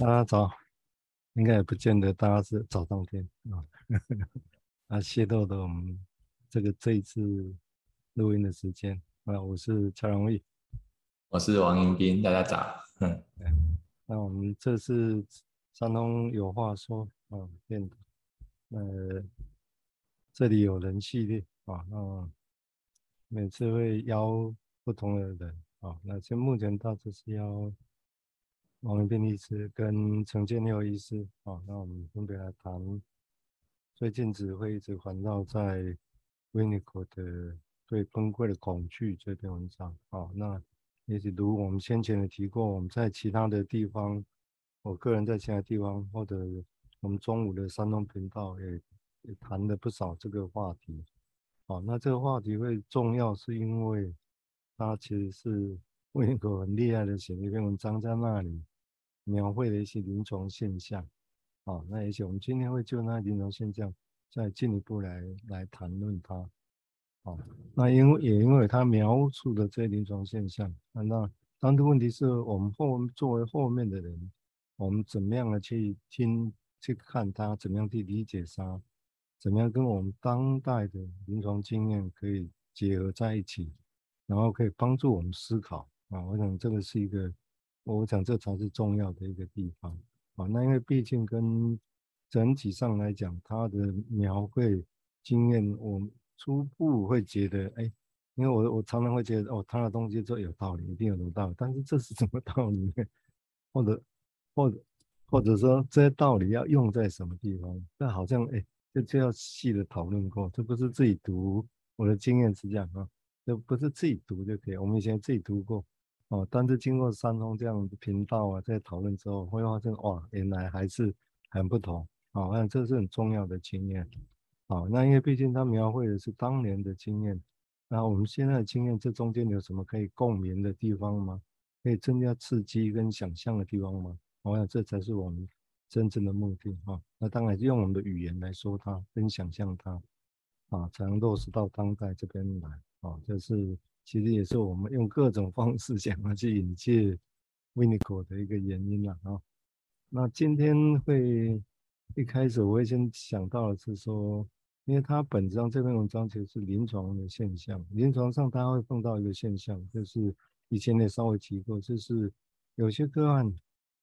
大家早，应该也不见得大家是早上天啊。啊，泄露的我们这个这一次录音的时间啊，我是蔡荣义，我是王迎宾，大家早。嗯，那我们这次山东有话说啊，变的呃，这里有人系列啊，那每次会邀不同的人啊，那现目前大致是邀。王迎宾医师跟陈建佑医师，好，那我们分别来谈最近只会一直环绕在 w i n n i c o 的对崩溃的恐惧这篇文章，好，那也许如我们先前的提过，我们在其他的地方，我个人在其他地方或者我们中午的山东频道也也谈了不少这个话题，好，那这个话题会重要是因为它其实是维尼口很厉害的写了一篇文章在那里。描绘的一些临床现象，啊，那也许我们今天会就那临床现象再进一步来来谈论它，啊，那因为也因为他描述的这些临床现象，那当的问题是我们后作为后面的人，我们怎么样的去听去看它，怎么样去理解它，怎么样跟我们当代的临床经验可以结合在一起，然后可以帮助我们思考啊，我想这个是一个。我想这才是重要的一个地方啊。那因为毕竟跟整体上来讲，他的描绘经验，我初步会觉得，哎，因为我我常常会觉得，哦，他的东西就有道理，一定有什么道理。但是这是什么道理呢？或者或者或者说这些道理要用在什么地方？那好像哎，这就要细的讨论过。这不是自己读，我的经验是这样啊，这不是自己读就可以。我们以前自己读过。哦，但是经过山东这样的频道啊，在讨论之后，会发现哇，原来还是很不同。哦，想这是很重要的经验。哦，那因为毕竟他描绘的是当年的经验，那我们现在的经验，这中间有什么可以共鸣的地方吗？可以增加刺激跟想象的地方吗？我想这才是我们真正的目的。哈，那当然用我们的语言来说它，跟想象它，啊，才能落实到当代这边来。啊，这是。其实也是我们用各种方式想要去引介 Vinnico 的一个原因了啊。那今天会一开始我会先想到的是说，因为他本质上这篇文章其实是临床的现象，临床上他会碰到一个现象，就是以前也稍微提过，就是有些个案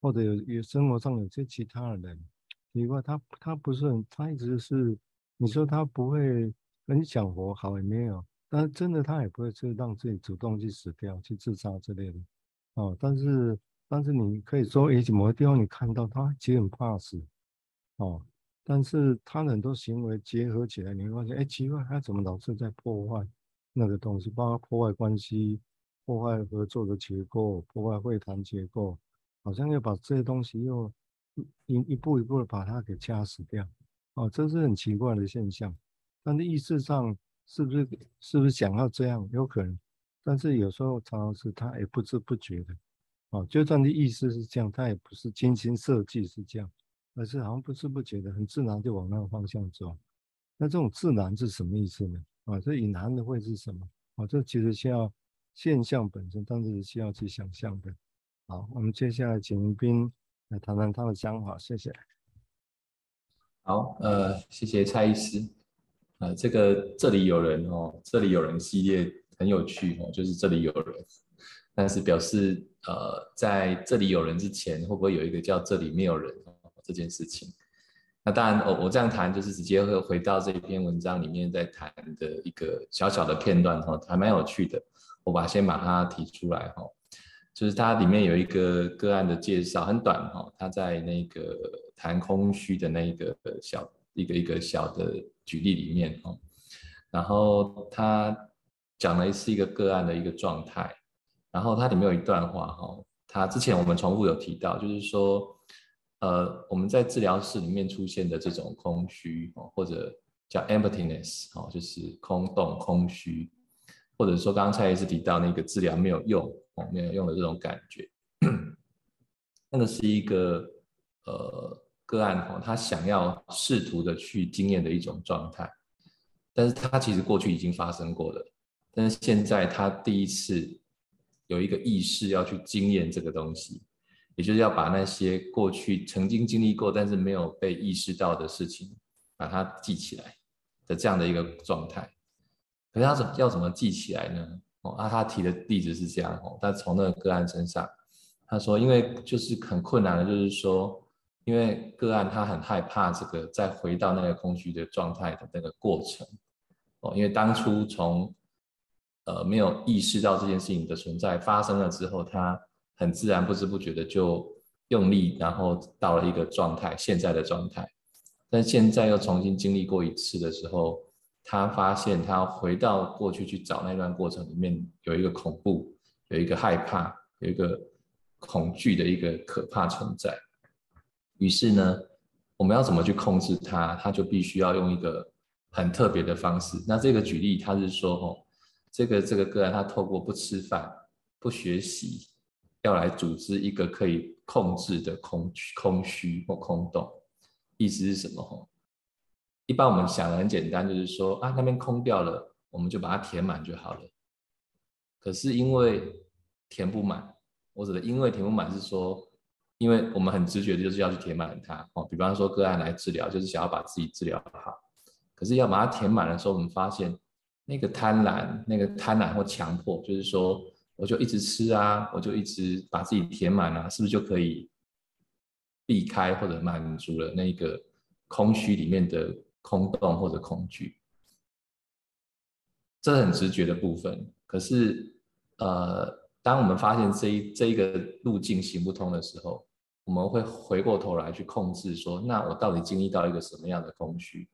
或者有有生活上有些其他的人，如果他他不是很，他一直是你说他不会很想活好也没有。但真的，他也不会去让自己主动去死掉、去自杀之类的，哦。但是，但是你可以说，也许某个地方你看到他其实很怕死，哦。但是他很多行为结合起来，你会发现，哎，奇怪，他怎么老是在破坏那个东西，包括破坏关系、破坏合作的结构、破坏会谈结构，好像要把这些东西又一一步一步的把它给掐死掉，哦，这是很奇怪的现象。但是意识上。是不是是不是想要这样？有可能，但是有时候常常是他也不知不觉的，哦，就算你意思是这样，他也不是精心设计是这样，而是好像不知不觉的，很自然就往那个方向走。那这种自然是什么意思呢？啊，这隐含的会是什么？啊，这其实需要现象本身，但是需要去想象的。好，我们接下来请迎宾来谈谈他的想法，谢谢。好，呃，谢谢蔡医师。呃，这个这里有人哦，这里有人系列很有趣哦，就是这里有人，但是表示呃，在这里有人之前，会不会有一个叫这里没有人这件事情？那当然，我我这样谈就是直接会回到这篇文章里面在谈的一个小小的片段哈，还蛮有趣的，我把先把它提出来哈，就是它里面有一个个案的介绍，很短哈，他在那个谈空虚的那个小一个一个小的。举例里面哦，然后他讲的是一个个案的一个状态，然后它里面有一段话哈，他之前我们重复有提到，就是说，呃，我们在治疗室里面出现的这种空虚哦，或者叫 emptiness 哦，就是空洞、空虚，或者说刚刚蔡医师提到那个治疗没有用哦，没有用的这种感觉，那个是一个呃。个案哈，他想要试图的去经验的一种状态，但是他其实过去已经发生过了，但是现在他第一次有一个意识要去经验这个东西，也就是要把那些过去曾经经历过但是没有被意识到的事情，把它记起来的这样的一个状态。可是他怎要怎么记起来呢？哦，啊，他提的例子是这样哦，但从那个个案身上，他说，因为就是很困难的，就是说，因为个案他很害怕这个再回到那个空虚的状态的那个过程哦，因为当初从呃没有意识到这件事情的存在发生了之后，他很自然不知不觉的就用力，然后到了一个状态，现在的状态，但现在又重新经历过一次的时候。他发现，他回到过去去找那段过程里面，有一个恐怖，有一个害怕，有一个恐惧的一个可怕存在。于是呢，我们要怎么去控制它？它就必须要用一个很特别的方式。那这个举例，他是说，哦，这个这个个案，他透过不吃饭、不学习，要来组织一个可以控制的空空虚或空洞。意思是什么？一般我们想的很简单，就是说啊，那边空掉了，我们就把它填满就好了。可是因为填不满，我指的因为填不满是说，因为我们很直觉的就是要去填满它哦。比方说个案来治疗，就是想要把自己治疗好。可是要把它填满的时候，我们发现那个贪婪，那个贪婪或强迫，就是说我就一直吃啊，我就一直把自己填满啊，是不是就可以避开或者满足了那个空虚里面的？空洞或者恐惧，这是很直觉的部分。可是，呃，当我们发现这一这一个路径行不通的时候，我们会回过头来去控制，说：那我到底经历到一个什么样的空虚？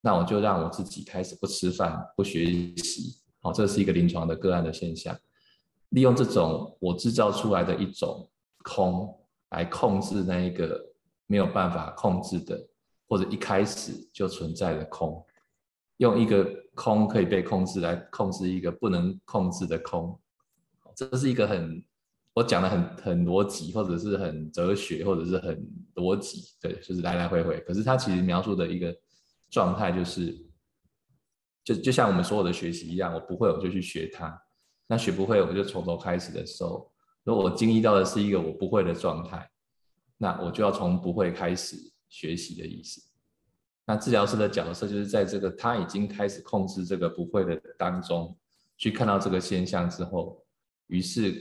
那我就让我自己开始不吃饭、不学习。好，这是一个临床的个案的现象。利用这种我制造出来的一种空，来控制那一个没有办法控制的。或者一开始就存在的空，用一个空可以被控制来控制一个不能控制的空，这是一个很我讲的很很逻辑，或者是很哲学，或者是很逻辑，对，就是来来回回。可是它其实描述的一个状态就是，就就像我们所有的学习一样，我不会我就去学它，那学不会我就从头开始的时候，如果我经历到的是一个我不会的状态，那我就要从不会开始。学习的意思，那治疗师的角色就是在这个他已经开始控制这个不会的当中，去看到这个现象之后，于是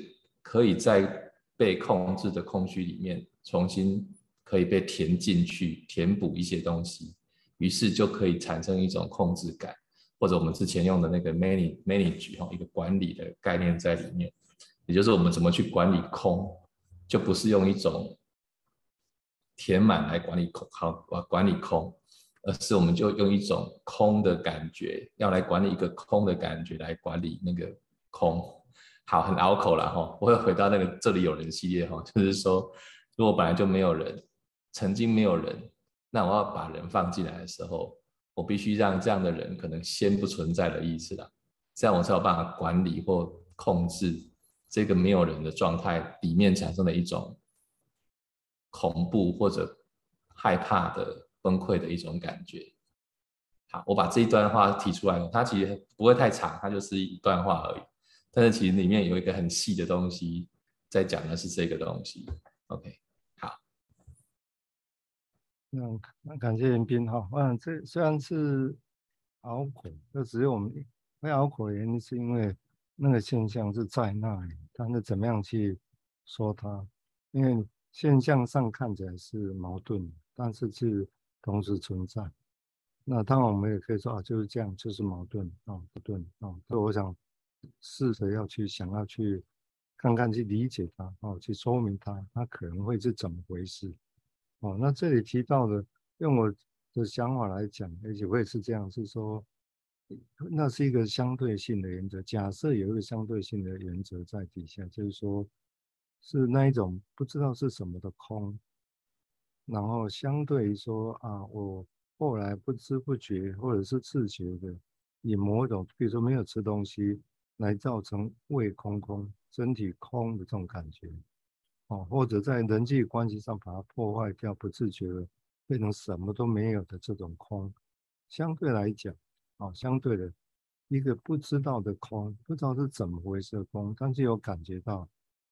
可以在被控制的空虚里面重新可以被填进去，填补一些东西，于是就可以产生一种控制感，或者我们之前用的那个 manage manage 哈，一个管理的概念在里面，也就是我们怎么去管理空，就不是用一种。填满来管理空，好，管理空，而是我们就用一种空的感觉，要来管理一个空的感觉来管理那个空，好，很拗口了哈。我会回到那个这里有人系列哈，就是说，如果本来就没有人，曾经没有人，那我要把人放进来的时候，我必须让这样的人可能先不存在的意思了，这样我才有办法管理或控制这个没有人的状态里面产生的一种。恐怖或者害怕的崩溃的一种感觉。好，我把这一段话提出来，它其实不会太长，它就是一段话而已。但是其实里面有一个很细的东西，在讲的是这个东西。OK，好。那那感谢严斌哈。嗯，这虽然是拗口，那只有我们会拗口的原因是因为那个现象是在那里，但是怎么样去说它？因为。现象上看起来是矛盾，但是是同时存在。那当然我们也可以说啊，就是这样，就是矛盾啊，不对啊。所以我想试着要去想要去看看，去理解它哦，去说明它，它可能会是怎么回事。哦，那这里提到的，用我的想法来讲，而且会是这样，是说那是一个相对性的原则。假设有一个相对性的原则在底下，就是说。是那一种不知道是什么的空，然后相对于说啊，我后来不知不觉或者是自觉的，以某种，比如说没有吃东西，来造成胃空空、身体空的这种感觉，哦，或者在人际关系上把它破坏掉，不自觉的变成什么都没有的这种空，相对来讲，哦，相对的一个不知道的空，不知道是怎么回事的空，但是有感觉到。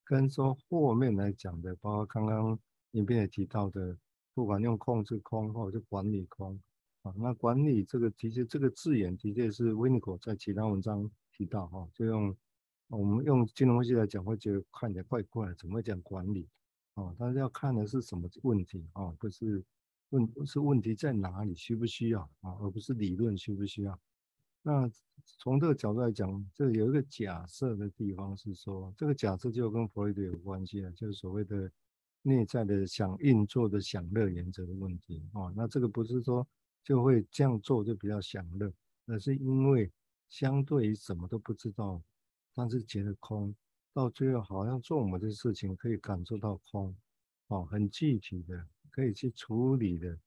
跟说后面来讲的，包括刚刚影片也提到的，不管用控制空或者是管理空啊，那管理这个的确这个字眼的确是 Winnic 条在其他文章提到哈，就用我们用金融分析来讲，会觉得看起来怪怪的，怎么讲管理啊？但是要看的是什么问题啊？不是问是问题在哪里，需不需要啊？而不是理论需不需要。那从这个角度来讲，这有一个假设的地方是说，这个假设就跟弗洛伊德有关系了，就是所谓的内在的想运作的享乐原则的问题啊。那这个不是说就会这样做就比较享乐，而是因为相对于什么都不知道，但是觉得空，到最后好像做我们的事情可以感受到空，哦，很具体的可以去处理的，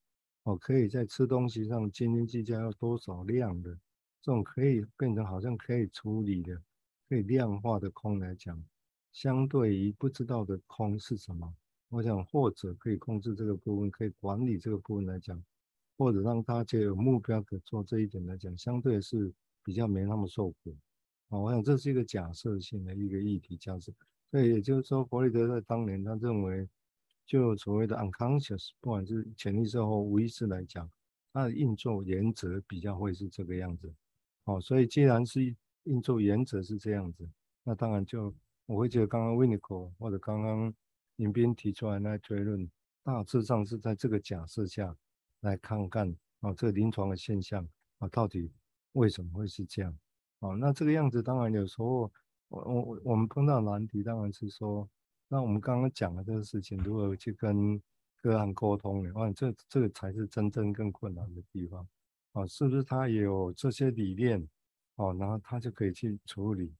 哦，可以在吃东西上斤斤计较要多少量的。这种可以变成好像可以处理的、可以量化的空来讲，相对于不知道的空是什么？我想或者可以控制这个部分，可以管理这个部分来讲，或者让大家有目标可做这一点来讲，相对是比较没那么受苦。啊，我想这是一个假设性的一个议题假设。所以也就是说，弗洛伊德在当年他认为，就所谓的 unconscious，不管是潜意识或无意识来讲，它的运作原则比较会是这个样子。哦，所以既然是运作原则是这样子，那当然就我会觉得刚刚 Vinnico 或者刚刚尹斌提出来那推论，大致上是在这个假设下来看看啊，这个临床的现象啊，到底为什么会是这样？哦，那这个样子当然有时候我我我们碰到难题当然是说，那我们刚刚讲的这个事情如何去跟个案沟通的话，这这个才是真正更困难的地方。哦，是不是他也有这些理念？哦，然后他就可以去处理，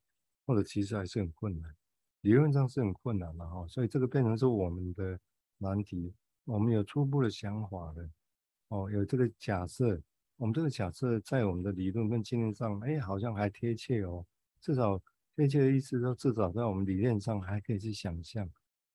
或者其实还是很困难，理论上是很困难的哈、哦。所以这个变成是我们的难题。我们有初步的想法的，哦，有这个假设，我们这个假设在我们的理论跟经验上，哎，好像还贴切哦。至少贴切的意思说，至少在我们理念上还可以去想象，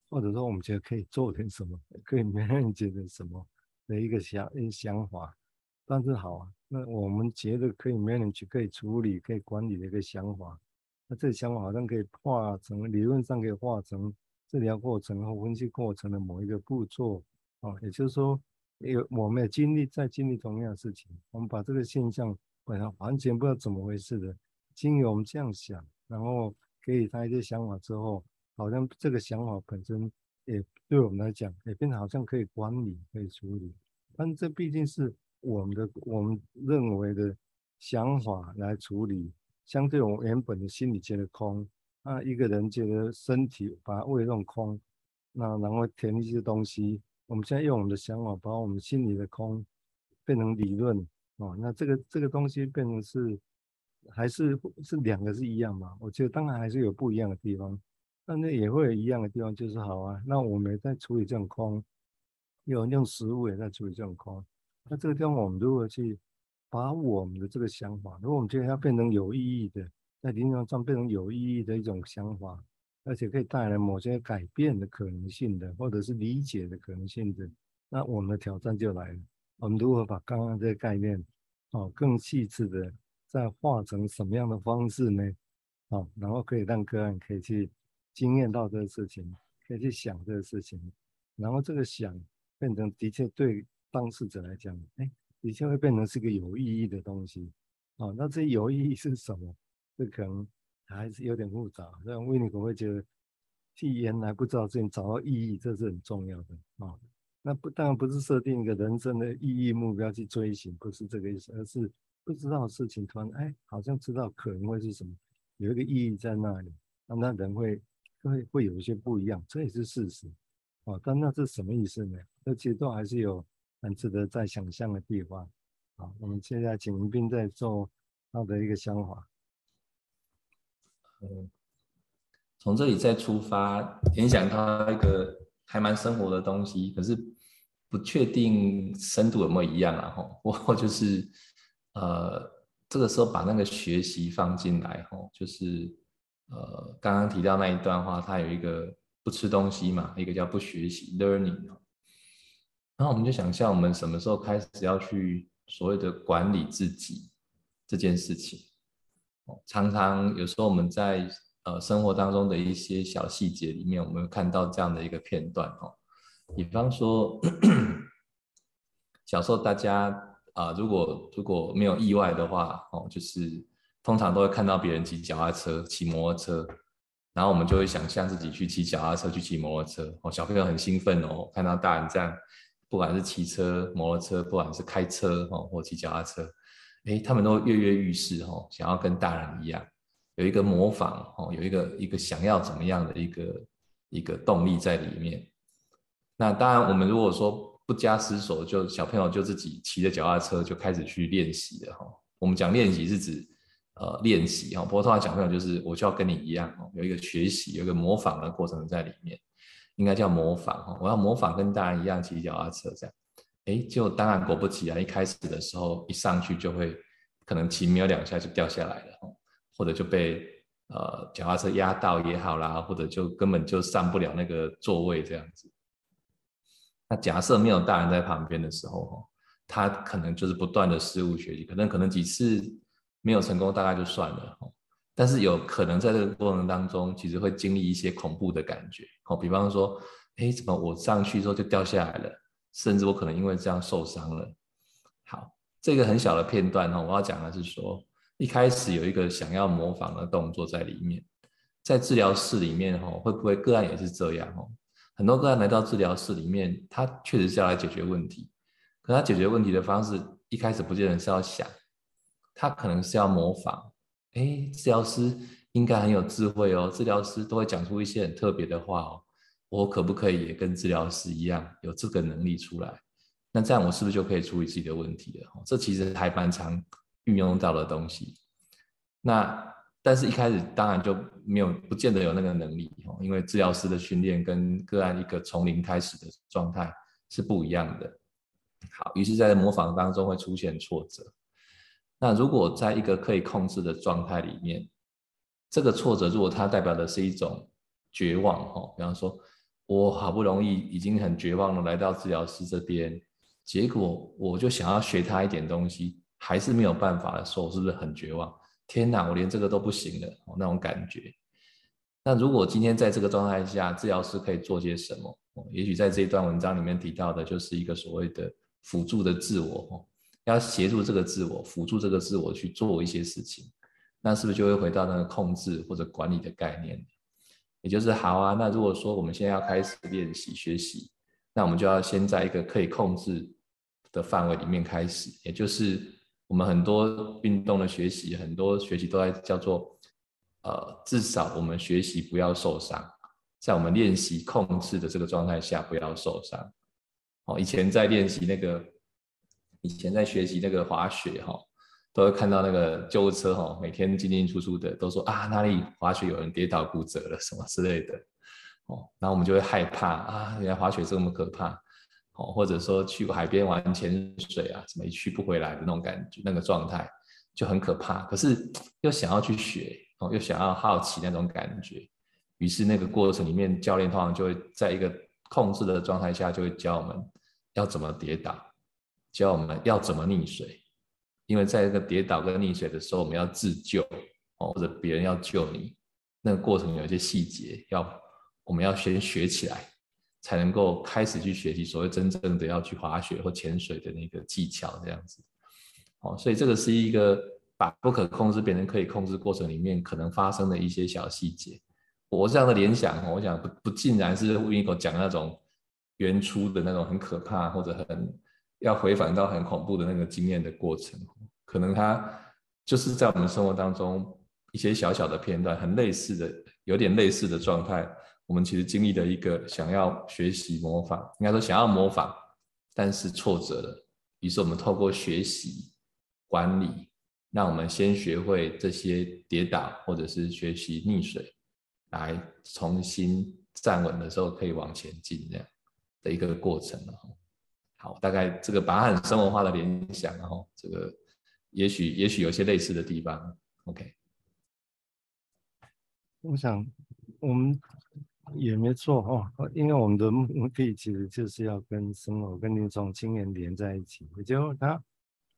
或者说我们觉得可以做点什么，可以没人觉得什么的一个想一个想法。但是好啊，那我们觉得可以 manage、可以处理、可以管理的一个想法，那这个想法好像可以化成理论上可以化成治疗过程和分析过程的某一个步骤啊，也就是说，有我们也经历在经历同样的事情，我们把这个现象本来完全不知道怎么回事的，经由我们这样想，然后给予他一些想法之后，好像这个想法本身也对我们来讲也变得好像可以管理、可以处理，但这毕竟是。我们的我们认为的想法来处理，相对我们原本的心理觉得空，那一个人觉得身体把它胃弄空，那然后填一些东西，我们现在用我们的想法把我们心里的空变成理论哦，那这个这个东西变成是还是是两个是一样吗？我觉得当然还是有不一样的地方，但是也会有一样的地方，就是好啊，那我们在处理这种空，有人用食物也在处理这种空。那这个地方，我们如何去把我们的这个想法，如果我们觉得要变成有意义的，在临床上变成有意义的一种想法，而且可以带来某些改变的可能性的，或者是理解的可能性的，那我们的挑战就来了。我们如何把刚刚这个概念，哦，更细致的再化成什么样的方式呢？哦，然后可以让个案可以去经验到这个事情，可以去想这个事情，然后这个想变成的确对。当事者来讲，哎，的确会变成是个有意义的东西，哦，那这有意义是什么？这可能还是有点复杂。让维尼可能会觉得，替原来不知道事情找到意义，这是很重要的啊、那不当然不是设定一个人生的意义目标去追寻，不是这个意思，而是不知道事情突然哎，好像知道可能会是什么，有一个意义在那里，那那人会会会有一些不一样，这也是事实，哦，但那是什么意思呢？这其实都还是有。很值得再想象的地方。好，我们现在请文彬再做他的一个想法。嗯，从这里再出发，联想到一个还蛮生活的东西，可是不确定深度有没有一样啊？吼，我就是呃，这个时候把那个学习放进来，吼，就是呃，刚刚提到那一段话，它有一个不吃东西嘛，一个叫不学习 （learning）。然后我们就想象，我们什么时候开始要去所谓的管理自己这件事情？常常有时候我们在呃生活当中的一些小细节里面，我们会看到这样的一个片段哦。比方说，小时候大家啊、如果如果没有意外的话哦，就是通常都会看到别人骑脚踏车、骑摩托车，然后我们就会想象自己去骑脚踏车、去骑摩托车哦。小朋友很兴奋哦，看到大人这样，不管是骑车、摩托车，不管是开车哦，或骑脚踏车。哎，他们都跃跃欲试哦，想要跟大人一样，有一个模仿哦，有一个一个想要怎么样的一个一个动力在里面。那当然，我们如果说不加思索，就小朋友就自己骑着脚踏车就开始去练习了哈。我们讲练习是指呃练习哈，不过通常小朋友就是我就要跟你一样哦，有一个学习，有一个模仿的过程在里面，应该叫模仿哈。我要模仿跟大人一样骑脚踏车这样。哎，就当然果不其然，一开始的时候一上去就会可能骑没有两下就掉下来了，或者就被呃脚踏车压到也好啦，或者就根本就上不了那个座位这样子。那假设没有大人在旁边的时候，他可能就是不断的失误学习，可能可能几次没有成功，大概就算了。但是有可能在这个过程当中，其实会经历一些恐怖的感觉。哦，比方说，哎，怎么我上去之后就掉下来了？甚至我可能因为这样受伤了。好，这个很小的片段哈，我要讲的是说，一开始有一个想要模仿的动作在里面，在治疗室里面哈，会不会个案也是这样哈？很多个案来到治疗室里面，他确实是要来解决问题，可他解决问题的方式一开始不见得是要想，他可能是要模仿。哎，治疗师应该很有智慧哦，治疗师都会讲出一些很特别的话哦。我可不可以也跟治疗师一样有这个能力出来？那这样我是不是就可以处理自己的问题了？这其实还蛮常运用到的东西。那但是一开始当然就没有，不见得有那个能力哦，因为治疗师的训练跟个案一个从零开始的状态是不一样的。好，于是在模仿当中会出现挫折。那如果在一个可以控制的状态里面，这个挫折如果它代表的是一种绝望哦，比方说。我好不容易已经很绝望了，来到治疗师这边，结果我就想要学他一点东西，还是没有办法的时候，我是不是很绝望？天哪，我连这个都不行了，那种感觉。那如果今天在这个状态下，治疗师可以做些什么？也许在这一段文章里面提到的，就是一个所谓的辅助的自我，要协助这个自我，辅助这个自我去做一些事情，那是不是就会回到那个控制或者管理的概念？也就是好啊，那如果说我们现在要开始练习学习，那我们就要先在一个可以控制的范围里面开始。也就是我们很多运动的学习，很多学习都在叫做，呃，至少我们学习不要受伤，在我们练习控制的这个状态下不要受伤。哦，以前在练习那个，以前在学习那个滑雪哈。都会看到那个救护车哈，每天进进出出的，都说啊哪里滑雪有人跌倒骨折了什么之类的，哦，然后我们就会害怕啊，原来滑雪这么可怕，哦，或者说去海边玩潜水啊，什么一去不回来的那种感觉，那个状态就很可怕。可是又想要去学，哦，又想要好奇那种感觉，于是那个过程里面，教练通常就会在一个控制的状态下，就会教我们要怎么跌倒，教我们要怎么溺水。因为在这个跌倒跟溺水的时候，我们要自救哦，或者别人要救你，那个过程有一些细节要，我们要先学起来，才能够开始去学习所谓真正的要去滑雪或潜水的那个技巧这样子。哦，所以这个是一个把不可控制变成可以控制过程里面可能发生的一些小细节。我这样的联想，我想不不尽然是 w i n 讲那种原初的那种很可怕或者很要回返到很恐怖的那个经验的过程。可能它就是在我们生活当中一些小小的片段，很类似的，有点类似的状态。我们其实经历了一个想要学习模仿，应该说想要模仿，但是挫折了。于是我们透过学习管理，让我们先学会这些跌倒，或者是学习溺水，来重新站稳的时候可以往前进这样的一个过程。好，大概这个把它很生活化的联想，然后这个。也许也许有些类似的地方，OK。我想我们也没错哦，因为我们的目的其实就是要跟生活、跟临床经验连在一起。也就它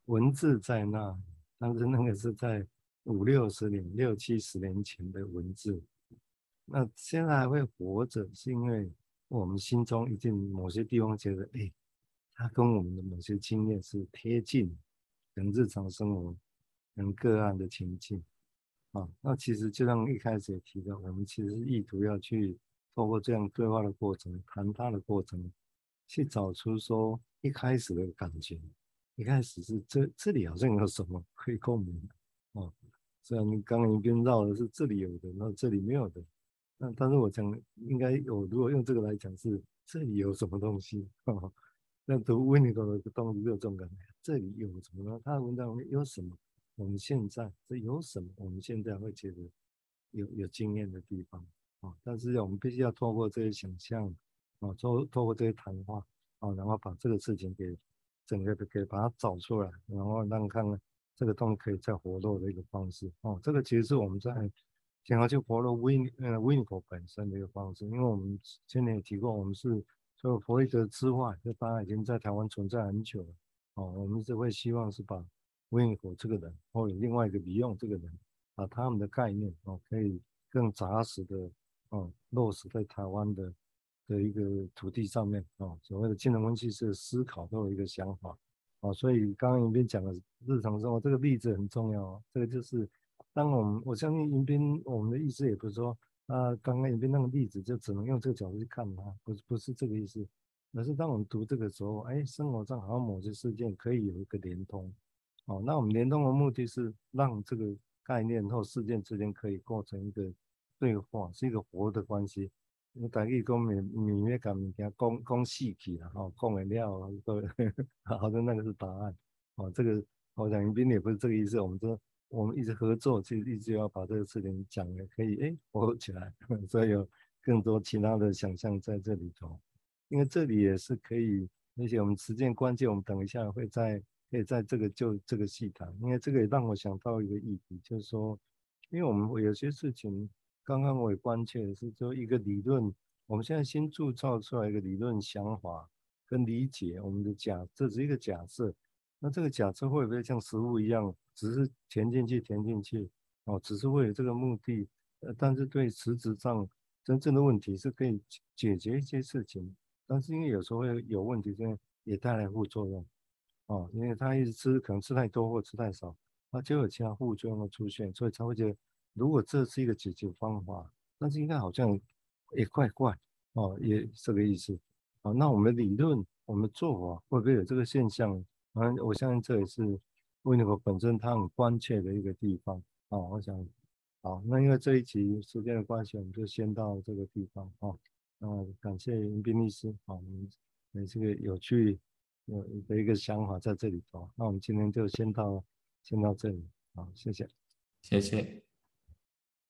文字在那，但是那个是在五六十年、六七十年前的文字，那现在还会活着，是因为我们心中一定某些地方觉得，哎，他跟我们的某些经验是贴近，跟日常生活，跟个案的情境。啊，那其实就像一开始也提到，我们其实意图要去透过这样对话的过程、谈他的过程，去找出说一开始的感觉，一开始是这这里好像有什么可以共鸣的啊。虽然你刚刚一边绕的是这里有的，然后这里没有的，那但是我讲应该有，如果用这个来讲是这里有什么东西，哈啊、那读维尼口的东西就有这种感觉，这里有什么呢？他的文章里面有什么？我们现在这有什么？我们现在会觉得有有经验的地方啊，但是我们必须要透过这些想象啊，透透过这些谈话啊，然后把这个事情给整个的给把它找出来，然后让看看这个东西可以再活络的一个方式哦。这个其实是我们在想要去活络 Win 呃 Winnicott 本身的一个方式，因为我们前面也提过，我们是除了弗洛伊德之外，这当然已经在台湾存在很久了哦。我们是会希望是把温尼佛这个人，或者另外一个李用这个人，把他们的概念哦，可以更扎实的哦落实在台湾的的一个土地上面哦。所谓的金融分析师思考都有一个想法哦，所以刚刚迎宾讲的日常生活这个例子很重要。这个就是当我们我相信迎宾我们的意思也不是说啊，刚刚迎宾那个例子就只能用这个角度去看它，不是不是这个意思，而是当我们读这个时候，哎，生活上好像某些事件可以有一个连通。哦，那我们联通的目的是让这个概念或事件之间可以构成一个对话，是一个活的关系。我大概讲米米咩讲物件，讲讲细体了哈，讲的了都好像那个是答案。哦，这个我想迎宾也不是这个意思。我们说我们一直合作，其实一直要把这个事情讲的可以哎活起来，所以有更多其他的想象在这里头。因为这里也是可以，而且我们时间关键，我们等一下会在。可以在这个就这个细谈，因为这个也让我想到一个议题，就是说，因为我们有些事情，刚刚我也关切的是，说一个理论，我们现在新铸造出来一个理论想法跟理解，我们的假，这是一个假设，那这个假设会不会像实物一样，只是填进去填进去，哦，只是为了这个目的，呃，但是对实质上真正的问题是可以解决一些事情，但是因为有时候会有问题，这也带来副作用。哦，因为他一直吃，可能吃太多或吃太少，他就有其他副作用的出现，所以才会觉得，如果这是一个解决方法，但是应该好像也怪怪哦，也这个意思。哦，那我们理论，我们做法会不会有这个现象？嗯，我相信这也是维尼口本身他很关切的一个地方。哦，我想，好，那因为这一集时间的关系，我们就先到这个地方。哦，嗯感谢迎宾律师。好，我们也这个有趣。有的一个想法在这里头，那我们今天就先到先到这里，好，谢谢，谢谢。